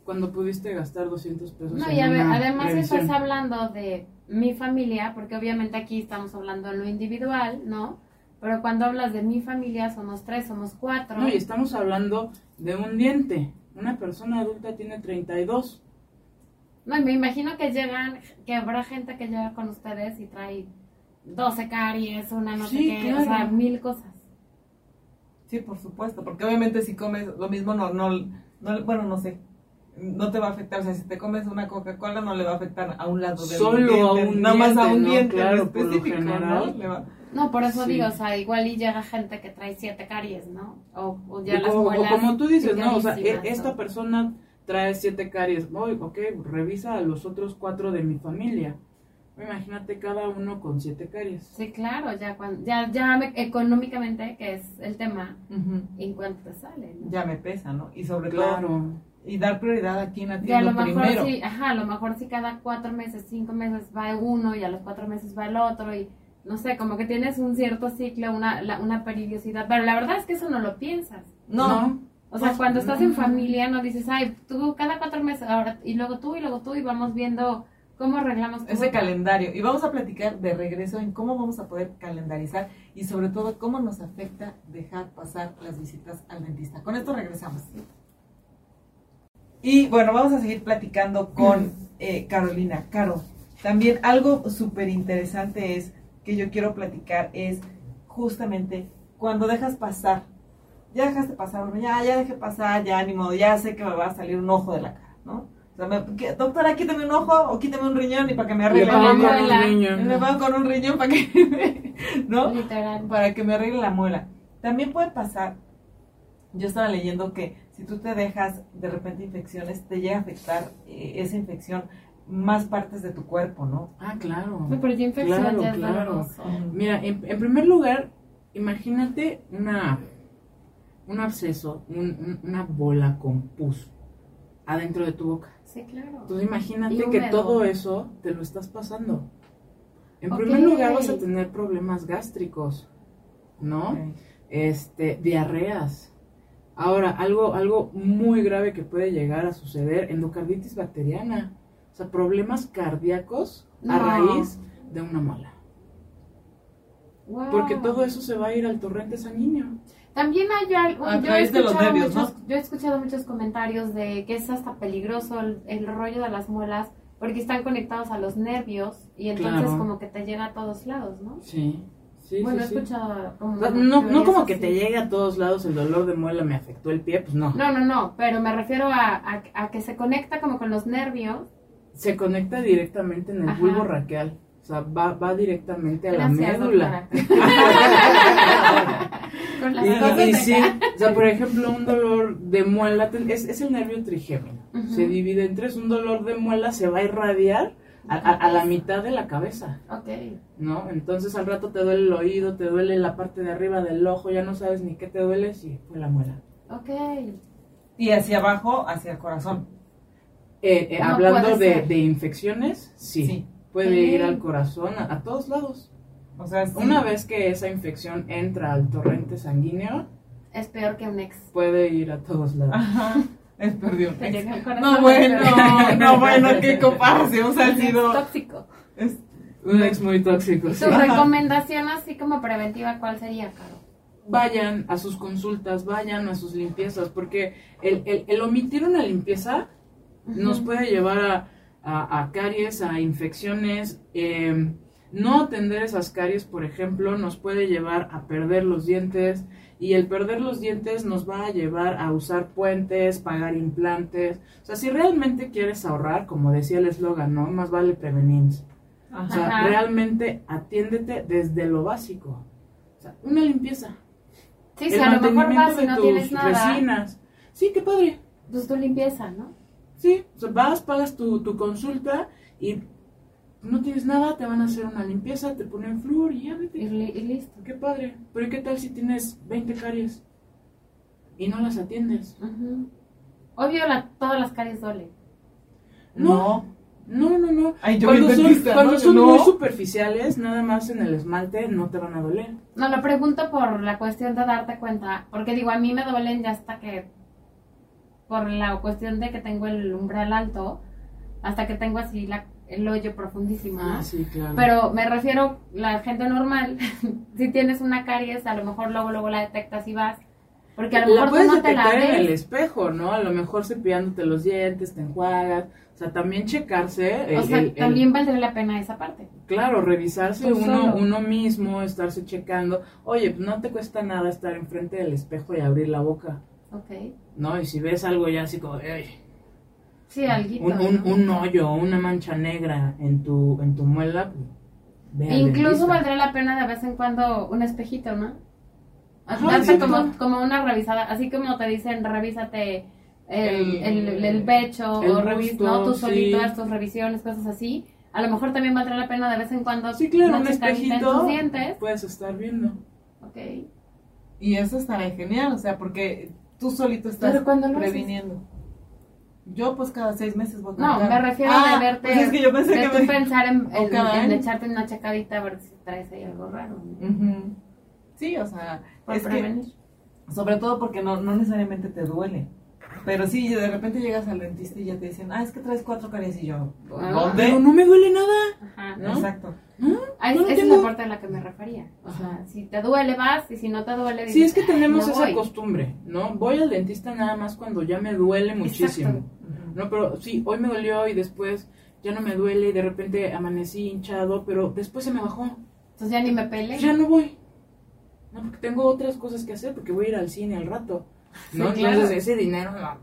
Cuando pudiste gastar 200 pesos. No, en y a ver, una además revisión. estás hablando de mi familia, porque obviamente aquí estamos hablando en lo individual, ¿no? Pero cuando hablas de mi familia, somos tres, somos cuatro. No, y estamos hablando de un diente. Una persona adulta tiene 32. No, y me imagino que llegan, que habrá gente que llega con ustedes y trae 12 caries, una no sé qué, o sea, mil cosas. Sí, por supuesto, porque obviamente si comes lo mismo, no, no, no, bueno, no sé, no te va a afectar, o sea, si te comes una Coca-Cola no le va a afectar a un lado del Solo a diente, un nada más a un ¿no? diente en Claro, por lo específico, general. ¿no? Le va- No, por eso Sí. digo, o sea, igual y llega gente que trae siete caries, ¿no? O, o ya O las o como tú dices, ¿no? O sea, e- esta persona trae siete caries. Voy, ok, revisa a los otros cuatro de mi familia. Imagínate cada uno con siete caries. Sí, claro, ya, cuando, ya, ya me- económicamente, que es el tema, Ujú. en cuanto te sale, ¿no? Ya me pesa, ¿no? Y sobre todo, Claro. y dar prioridad a quien a atiende lo mejor primero. sí, ajá, a lo mejor sí cada cuatro meses, cinco meses va uno y a los cuatro meses va el otro y no sé, como que tienes un cierto ciclo, una, la- una periodicidad, pero la verdad es que eso no lo piensas. No, O sea, Pues, cuando estás en familia no dices, ay, tú cada cuatro meses, ahora, y luego tú y luego tú y vamos viendo cómo arreglamos ese boca. calendario. Y vamos a platicar de regreso en cómo vamos a poder calendarizar y sobre todo cómo nos afecta dejar pasar las visitas al dentista. Con esto regresamos. Y bueno, vamos a seguir platicando con eh, Carolina. Caro, también algo súper interesante es que yo quiero platicar es justamente cuando dejas pasar, ya dejaste pasar, bueno, ya, ya dejé pasar, ya ni modo, ya sé que me va a salir un ojo de la cara, ¿no? O sea, me- que- doctora, quítame un ojo o quítame un riñón y para que me Le arregle la pongo con un. Me pongo con un riñón para que, ¿no? Literal. Para que me arregle la muela. También puede pasar yo estaba leyendo que si tú te dejas de repente infecciones, te llega a afectar eh, esa infección más partes de tu cuerpo, ¿no? Ah, claro. No, pero ya infección Claro, ya es claro. Mira, en, en primer lugar, imagínate una un absceso, un- un- una bola con pus adentro de tu boca. Sí, claro. Entonces imagínate que todo eso te lo estás pasando. En primer lugar vas a tener problemas gástricos, ¿no? Este, diarreas. Ahora, algo, algo muy grave que puede llegar a suceder, endocarditis bacteriana. O sea, problemas cardíacos a No. raíz de una mola. Wow. Porque todo eso se va a ir al torrente sanguíneo. También hay algo. A yo he de los escuchado nervios, muchos, Yo he escuchado muchos comentarios de que es hasta peligroso el, el rollo de las muelas porque están conectados a los nervios y entonces Claro. como que te llega a todos lados, ¿no? Sí, sí, bueno, sí, he escuchado como. O sea, no, no como que así. te llegue a todos lados el dolor de muela me afectó el pie, pues no. No, no, no, pero me refiero a, a, a que se conecta como con los nervios. Se conecta directamente en el Ajá. bulbo raqueal. O sea, va, va directamente a Gracias, la médula. doctora. con las Y, sí, o sea, por ejemplo, un dolor de muela es, es el nervio trigémino. Se divide en tres. Un dolor de muela se va a irradiar a, a- a la mitad de la cabeza, Ok. ¿no? Entonces al rato te duele el oído, te duele la parte de arriba del ojo, ya no sabes ni qué te duele si fue la muela. Ok. Y hacia abajo, hacia el corazón. Eh, eh, No hablando de, de infecciones, sí, Sí. puede Ok. ir al corazón, a, a todos lados. O sea, sí. Una vez que esa infección entra al torrente sanguíneo, Es peor que un ex. puede ir a todos lados. Ajá. Es llega al corazón. No, bueno, no, bueno, qué comparación ha Es sido. tóxico. Es- Un ex muy tóxico. Tu sí. recomendación así como preventiva, ¿cuál sería, Caro? Vayan a sus consultas, vayan a sus limpiezas, porque el, el- el omitir una limpieza nos puede llevar a, a- a caries, a infecciones. eh, no atender esas caries, por ejemplo, nos puede llevar a perder los dientes y el perder los dientes nos va a llevar a usar puentes, pagar implantes. O sea, si realmente quieres ahorrar, como decía el eslogan, ¿no? Más vale prevenir. O sea, realmente atiéndete desde lo básico. O sea, una limpieza. Sí, el si a lo mejor mantenimiento vas y de no tus tienes nada, resinas. Sí, qué padre. pues tu limpieza, ¿no? Sí, o sea, vas, pagas tu, tu consulta y no tienes nada, te van a hacer una limpieza, te ponen flúor y ya Y, vete. li- y listo. Qué padre. Pero ¿y qué tal si tienes 20 caries y no las atiendes? Obvio, la- todas las caries duelen. No. No, no, no. Ay, yo cuando son, dentista, cuando ¿no? son No. muy superficiales, nada más en el esmalte no te van a doler. No, lo pregunto por la cuestión de darte cuenta, porque digo, a mí me duelen ya hasta que, por la cuestión de que tengo el umbral alto, hasta que tengo así la, el hoyo profundísimo. Ah, sí, claro. Pero me refiero, la gente normal, si tienes una caries, a lo mejor luego, luego la detectas y vas, porque a lo la mejor tú puedes no te la detectar en el espejo, ¿no? A lo mejor cepillándote los dientes, te enjuagas. O sea, también checarse. O el- sea, el- el- también valdría la pena esa parte. Claro, revisarse Tú uno, solo. uno mismo, estarse checando. Oye, pues no te cuesta nada estar enfrente del espejo y abrir la boca, Ok. ¿no? Y si ves algo ya así como, Sí, alguito. un, un, ¿no? un hoyo, una mancha negra en tu, en tu muela, pues, ve Incluso valdría la pena de vez en cuando un espejito, ¿no? Como, como una revisada, así como te dicen, revísate el, El- el, el pecho el o revis, busto, ¿no? Tú sí. solito haz tus revisiones, cosas así. A lo mejor también valdría la pena de vez en cuando Sí, claro, un espejito puedes estar viendo. Ok. Y eso estaría genial, o sea, porque tú solito estás Pero cuando lo haces. previniendo. Yo, pues, cada seis meses voy a No, me refiero Ah, a verte, pues es que yo pensé de que tú me- pensar en, en- en año. echarte una checadita a ver si traes ahí algo raro. Sí, o sea, es que, prevenir. sobre todo porque no, no necesariamente te duele. Pero sí, de repente llegas al dentista y ya te dicen, ah, es que traes cuatro caries y yo, Ah. ¿dónde? Pero no me duele nada. Ajá. ¿no? Exacto. Ah, No es- lo esa es la parte a la que me refería. O sea, si te duele, vas, y si no te duele, Sí, es dices, que tenemos "Ay, no esa voy". costumbre, ¿no? Voy al dentista nada más cuando ya me duele muchísimo. Exacto. No, pero sí, hoy me dolió y después ya no me duele y de repente amanecí hinchado, pero después se me bajó. Entonces ya ni me pele. Ya no voy. No, porque tengo otras cosas que hacer porque voy a ir al cine al rato. ¿No? Sí, claro. Entonces ese dinero, no,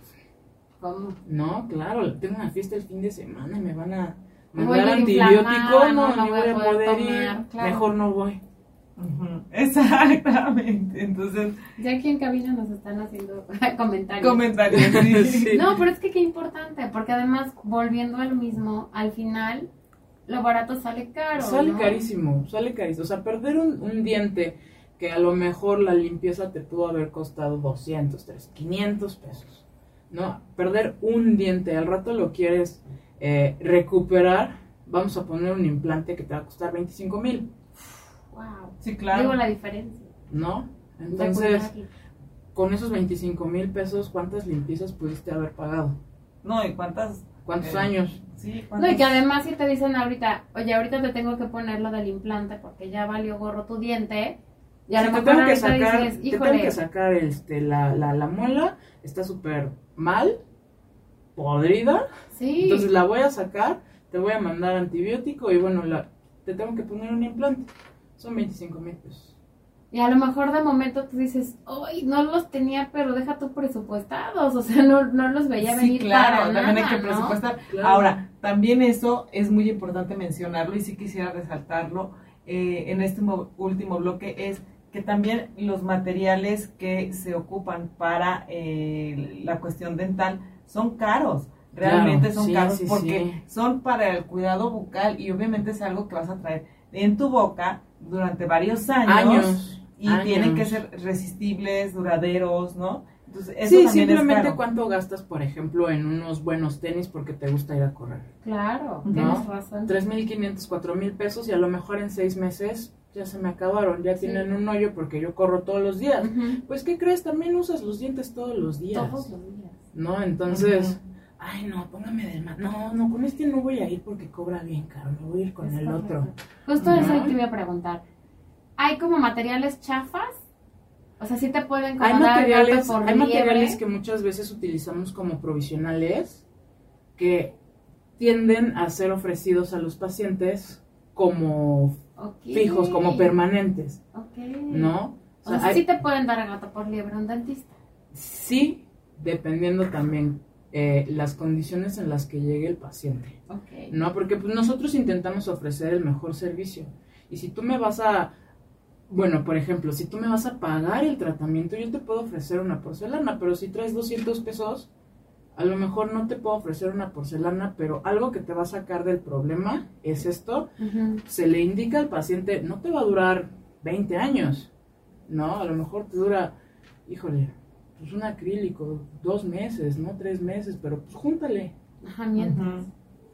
¿Cómo? no, claro, tengo una fiesta el fin de semana y me van a mandar antibiótico, no, no voy voy a poder poder ir. tomar, claro. Mejor no voy. Ujú, Exactamente. Entonces, Ya aquí en cabina nos están haciendo comentarios. comentarios. sí. Sí. No, pero es que qué importante, porque además, volviendo al mismo, al final, lo barato sale caro. Sale ¿no? carísimo, sale carísimo. O sea, perder un, un diente que a lo mejor la limpieza te pudo haber costado 200, 300, 500 pesos. ¿No? Perder un diente, al rato lo quieres eh, recuperar, vamos a poner un implante que te va a costar 25 mil, Wow. Sí, claro. Digo la diferencia. ¿no? Entonces, con esos 25 mil pesos, ¿cuántas limpiezas pudiste haber pagado? No, ¿y cuántas? ¿Cuántos Eh, años? Sí, No, ¿cuántas? y que además si te dicen ahorita, oye, ahorita te tengo que poner lo del implante porque ya valió gorro tu diente. Y a Sí, lo te tengo que sacar, dices, te tengo que sacar este, la, la, la muela, está súper mal, podrida, sí, entonces la voy a sacar, te voy a mandar antibiótico y bueno, la, te tengo que poner un implante. Son 25 mil pesos. y a lo mejor de momento tú dices, ay, no los tenía, pero deja tú presupuestados, o sea, no, no los veía Sí, venir claro, para también hay que ¿no? presupuestar. Claro. Ahora, también eso es muy importante mencionarlo y sí quisiera resaltarlo eh, en este mo- último bloque, es que también los materiales que se ocupan para eh, la cuestión dental son caros. Realmente Claro, son sí, caros sí, porque sí. son para el cuidado bucal y obviamente es algo que vas a traer en tu boca durante varios años, Años. y años. tienen que ser resistibles, duraderos, ¿no? Entonces, eso Sí, es simplemente caro. cuánto gastas, por ejemplo, en unos buenos tenis porque te gusta ir a correr. Claro, ¿No? tienes razón. 3.500, 4.000 pesos y a lo mejor en seis meses ya se me acabaron, ya Sí. tienen un hoyo porque yo corro todos los días. Pues, ¿qué crees? También usas los dientes todos los días. Todos los días. ¿No? Entonces, ay, no, póngame del más. No, no, con este no voy a ir porque cobra bien caro, me voy a ir con Es el correcto. otro. Justo eso te iba a preguntar. ¿Hay como materiales chafas? O sea, sí te pueden como Hay materiales, por hay materiales que muchas veces utilizamos como provisionales que tienden a ser ofrecidos a los pacientes como Fijos, como permanentes. ¿no? O sea, hay- sí te pueden dar gato por liebre un dentista. sí, dependiendo también eh, las condiciones en las que llegue el paciente. No, porque pues, nosotros intentamos ofrecer el mejor servicio. Y si tú me vas a, bueno, por ejemplo, si tú me vas a pagar el tratamiento, yo te puedo ofrecer una porcelana, pero si traes 200 pesos, a lo mejor no te puedo ofrecer una porcelana, pero algo que te va a sacar del problema es esto. Se le indica al paciente, no te va a durar 20 años, ¿no? A lo mejor te dura, híjole, pues un acrílico, dos meses, no tres meses, pero pues júntale. Ajá, mientras.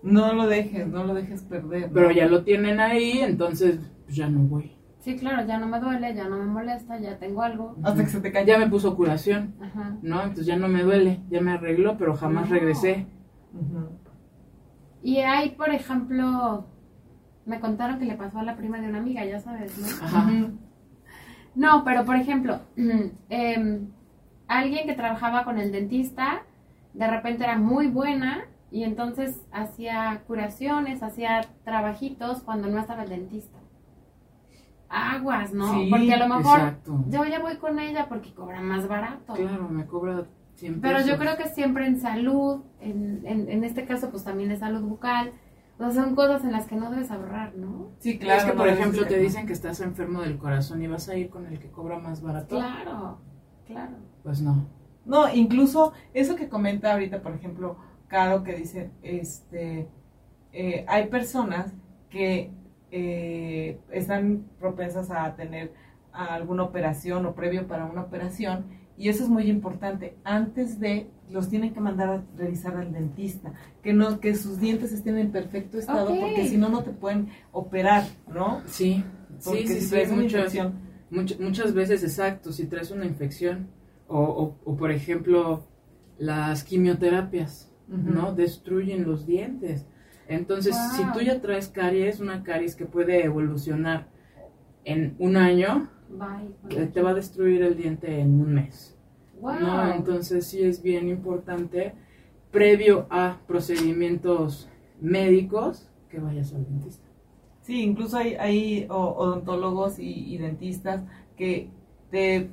No lo dejes, no lo dejes perder. ¿no? Pero ya lo tienen ahí, entonces pues, ya no voy. Sí, claro, ya no me duele, ya no me molesta, ya tengo algo. Hasta que se te caiga. Ya me puso curación, Ajá. ¿no? Entonces ya no me duele, ya me arregló, pero jamás No. regresé. Ujú. Y hay, por ejemplo, me contaron que le pasó a la prima de una amiga, ya sabes, ¿no? Ajá. No, pero por ejemplo, em, alguien que trabajaba con el dentista, de repente era muy buena y entonces hacía curaciones, hacía trabajitos cuando no estaba el dentista. Aguas, ¿no? Sí, porque a lo mejor Exacto. yo ya voy con ella porque cobra más barato. Claro, me cobra 100 Pero yo creo que siempre en salud, en, en, en este caso pues también es salud bucal, o sea, son cosas en las que no debes ahorrar, ¿no? Sí, claro. es que, no por ejemplo, te dicen que estás enfermo del corazón y vas a ir con el que cobra más barato. Claro, claro. Pues no. No, incluso eso que comenta ahorita, por ejemplo, Caro, que dice, este, eh, hay personas que eh, están propensas a tener alguna operación o previo para una operación y eso es muy importante. Antes de los tienen que mandar a revisar al dentista, que no que sus dientes estén en perfecto estado porque si no no te pueden operar, ¿no? Sí, Porque sí, sí, si sí, traes una muchas, infección. much- muchas veces, exacto, si traes una infección o, o, o, por ejemplo, las quimioterapias. ¿no? Destruyen los dientes. Entonces, Wow. si tú ya traes caries, una caries que puede evolucionar en un año, Bye. eh, te va a destruir el diente en un mes. Wow. ¿no? Entonces sí es bien importante, previo a procedimientos médicos, que vayas al dentista. Sí, incluso hay, hay odontólogos y, y dentistas que te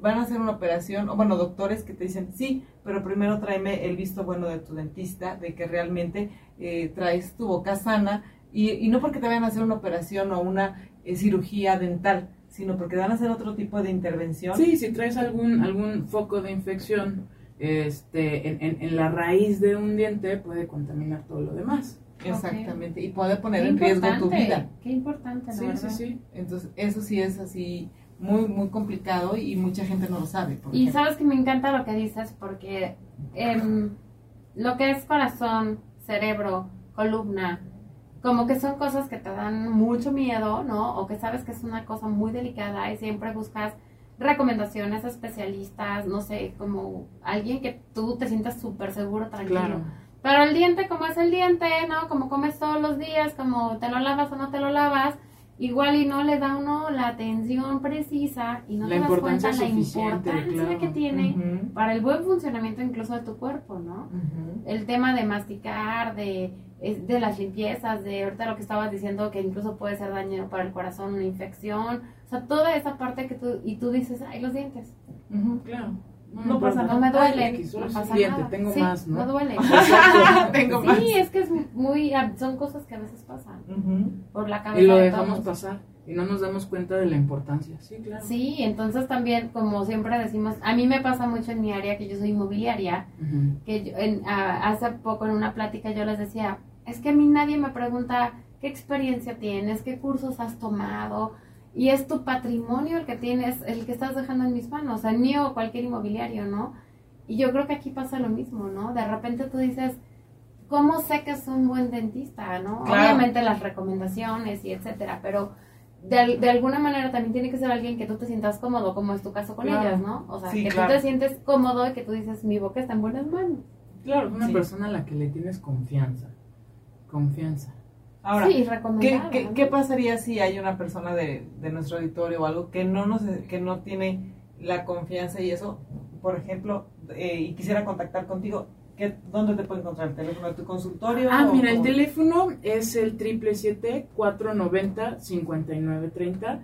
van a hacer una operación, o bueno, doctores que te dicen, sí, pero primero tráeme el visto bueno de tu dentista, de que realmente eh, traes tu boca sana, y, y no porque te vayan a hacer una operación o una eh, cirugía dental, sino porque van a hacer otro tipo de intervención. Sí, si traes algún, algún foco de infección este, en, en, en la raíz de un diente, puede contaminar todo lo demás. Exactamente, y puede poner Qué en riesgo tu vida. Qué importante, la Sí, sí, sí. Entonces, eso sí es así muy, muy complicado y mucha gente no lo sabe. por Y ejemplo. sabes que me encanta lo que dices porque em, lo que es corazón, cerebro, columna, como que son cosas que te dan mucho miedo, ¿no? O que sabes que es una cosa muy delicada y siempre buscas recomendaciones, especialistas, no sé, como alguien que tú te sientas súper seguro, tranquilo. Claro. Pero el diente, como es el diente, ¿no? Como comes todos los días, como te lo lavas o no te lo lavas, igual y no le da uno la atención precisa y no La te das cuenta la importancia claro. que tiene para el buen funcionamiento incluso de tu cuerpo, ¿no? El tema de masticar, de, de las limpiezas, de ahorita lo que estabas diciendo que incluso puede ser dañino para el corazón, una infección, o sea, toda esa parte que tú, y tú dices, ay, los dientes. Claro. No pasa no me duele, no pasa nada. tengo Sí, más, ¿no? No duele. Tengo sí, más. es que es muy, son cosas que a veces pasan por la cabeza Y lo de dejamos pasar y no nos damos cuenta de la importancia. Sí, claro. Sí, entonces también, como siempre decimos, a mí me pasa mucho en mi área, que yo soy inmobiliaria, que yo- en- a- hace poco en una plática yo les decía, es que a mí nadie me pregunta qué experiencia tienes, qué cursos has tomado, y es tu patrimonio el que tienes, el que estás dejando en mis manos, o sea, el mío o cualquier inmobiliario, ¿no? Y yo creo que aquí pasa lo mismo, ¿no? De repente tú dices, ¿cómo sé que es un buen dentista, no? Claro. Obviamente las recomendaciones y etcétera, pero de, al- de alguna manera también tiene que ser alguien que tú te sientas cómodo, como es tu caso con Claro. ellas, ¿no? O sea, Sí, que claro. tú te sientes cómodo y que tú dices, mi boca está en buenas manos. Claro, una Sí. persona a la que le tienes confianza. Confianza. Ahora, sí, ¿qué, qué, qué pasaría si hay una persona de, de nuestro auditorio o algo que no nos que no tiene la confianza y eso, por ejemplo, eh, y quisiera contactar contigo? ¿qué, ¿Dónde te puede encontrar? ¿El teléfono de tu consultorio? Ah, o- mira, el o- teléfono es el 777-490-5930.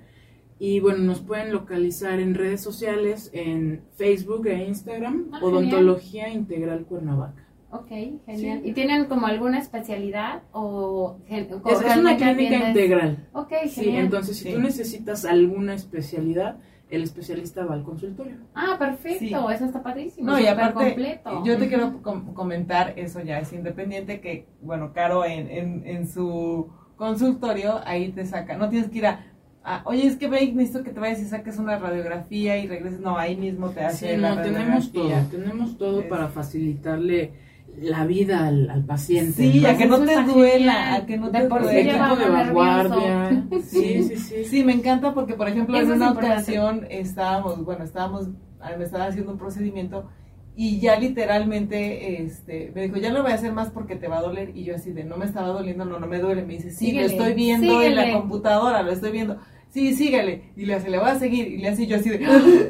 Y bueno, nos pueden localizar en redes sociales, en Facebook e Instagram, Ah, Odontología Integral Cuernavaca. Ok, genial. ¿Y tienen como alguna especialidad o, o Es, es una clínica integral. Ok, Sí, genial. entonces si Sí. tú necesitas alguna especialidad, el especialista va al consultorio. Ah, perfecto, Sí. eso está padrísimo. No, y aparte, completo. yo te Ujú. quiero com- comentar, eso ya es independiente, que, bueno, Caro en, en, en su consultorio, ahí te saca, no tienes que ir a, a, oye, es que ve, necesito que te vayas y saques una radiografía y regreses, no, ahí mismo te Sí, hace la no, tenemos todo, radiografía. tenemos todo Es- para facilitarle la vida al, al paciente. Sí, ¿no? a que no te duela, a que no te por de vanguardia. Sí, sí, sí. Sí, me encanta porque, por ejemplo, Eso en una ocasión estábamos, bueno, estábamos, ah, me estaba haciendo un procedimiento y ya literalmente, este, me dijo, ya no voy a hacer más porque te va a doler. Y yo así de, no me estaba doliendo, no, no me duele. Me dice, sí, Síguele, lo estoy viendo en la computadora, lo estoy viendo. Sí, síguele. Y le hace, le voy a seguir. Y le hace yo así de,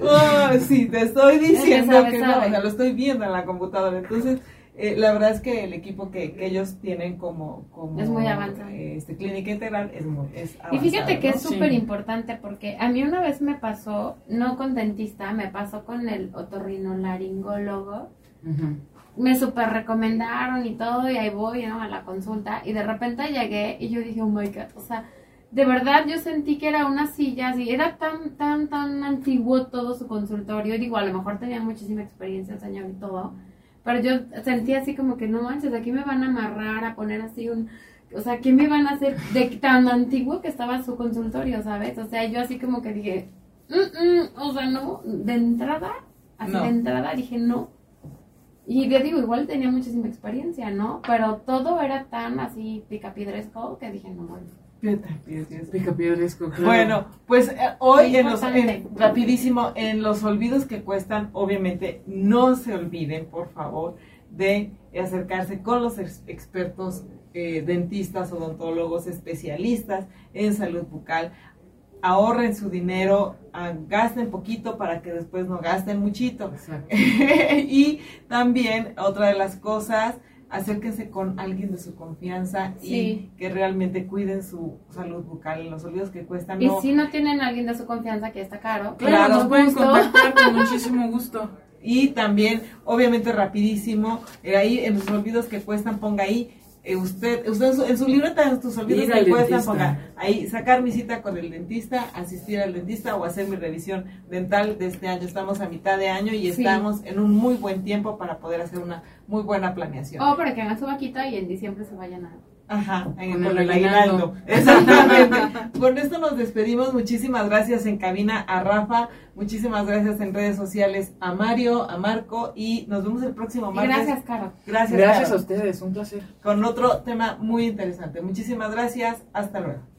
ah, sí, te estoy diciendo sabe, que no, sabe. o sea, lo estoy viendo en la computadora. Entonces, eh, la verdad es que el equipo que, que ellos tienen como, como Es muy avanzado. Este, clínica integral es muy es Y fíjate avanzado, que ¿no? es súper importante porque a mí una vez me pasó, no con dentista, me pasó con el otorrinolaringólogo. Ujú. Me súper recomendaron y todo, y ahí voy, ¿no? A la consulta. Y de repente llegué y yo dije, oh my god, o sea, de verdad yo sentí que era una silla así, era tan, tan, tan antiguo todo su consultorio. Digo, a lo mejor tenía muchísima experiencia el señor y todo, pero yo sentí así como que no manches, aquí me van a amarrar, a poner así un. O sea, ¿qué me van a hacer de tan antiguo que estaba su consultorio, ¿sabes? O sea, yo así como que dije, "Mm, mm", o sea, no, de entrada, así No. de entrada dije no. Y yo digo, igual tenía muchísima experiencia, ¿no? Pero todo era tan así picapiedresco que dije, no, bueno. Pica. Bueno, pues eh, hoy en los, en- rapidísimo, en los olvidos que cuestan, obviamente no se olviden, por favor, de acercarse con los ex- expertos eh, dentistas, odontólogos, especialistas en salud bucal. Ahorren su dinero, ah, gasten poquito para que después no gasten muchito. Y también otra de las cosas, acérquense con alguien de su confianza Sí. y que realmente cuiden su salud bucal. Los olvidos que cuestan Y no. si no tienen a alguien de su confianza que está caro, Claro, Claro, nos pueden gusto. contactar con muchísimo gusto. Y también, obviamente, rapidísimo, eh, ahí en los olvidos que cuestan, ponga ahí eh, usted, usted en su, en su libreta, en tus olvidos dentista. ponga ahí, sacar mi cita con el dentista, asistir al dentista o hacer mi revisión dental de este año. Estamos a mitad de año y Sí. estamos en un muy buen tiempo para poder hacer una muy buena planeación. O para que hagan su vaquita y en diciembre se vayan a... Ajá, en- Con con, el el aguinaldo. aguinaldo. Exactamente. Con esto nos despedimos. Muchísimas gracias en cabina a Rafa. Muchísimas gracias en redes sociales a Mario, a Marco. Y nos vemos el próximo Y martes. gracias, Caro. Gracias, Gracias Caro, a ustedes, un placer. Con otro tema muy interesante. Muchísimas gracias. Hasta luego.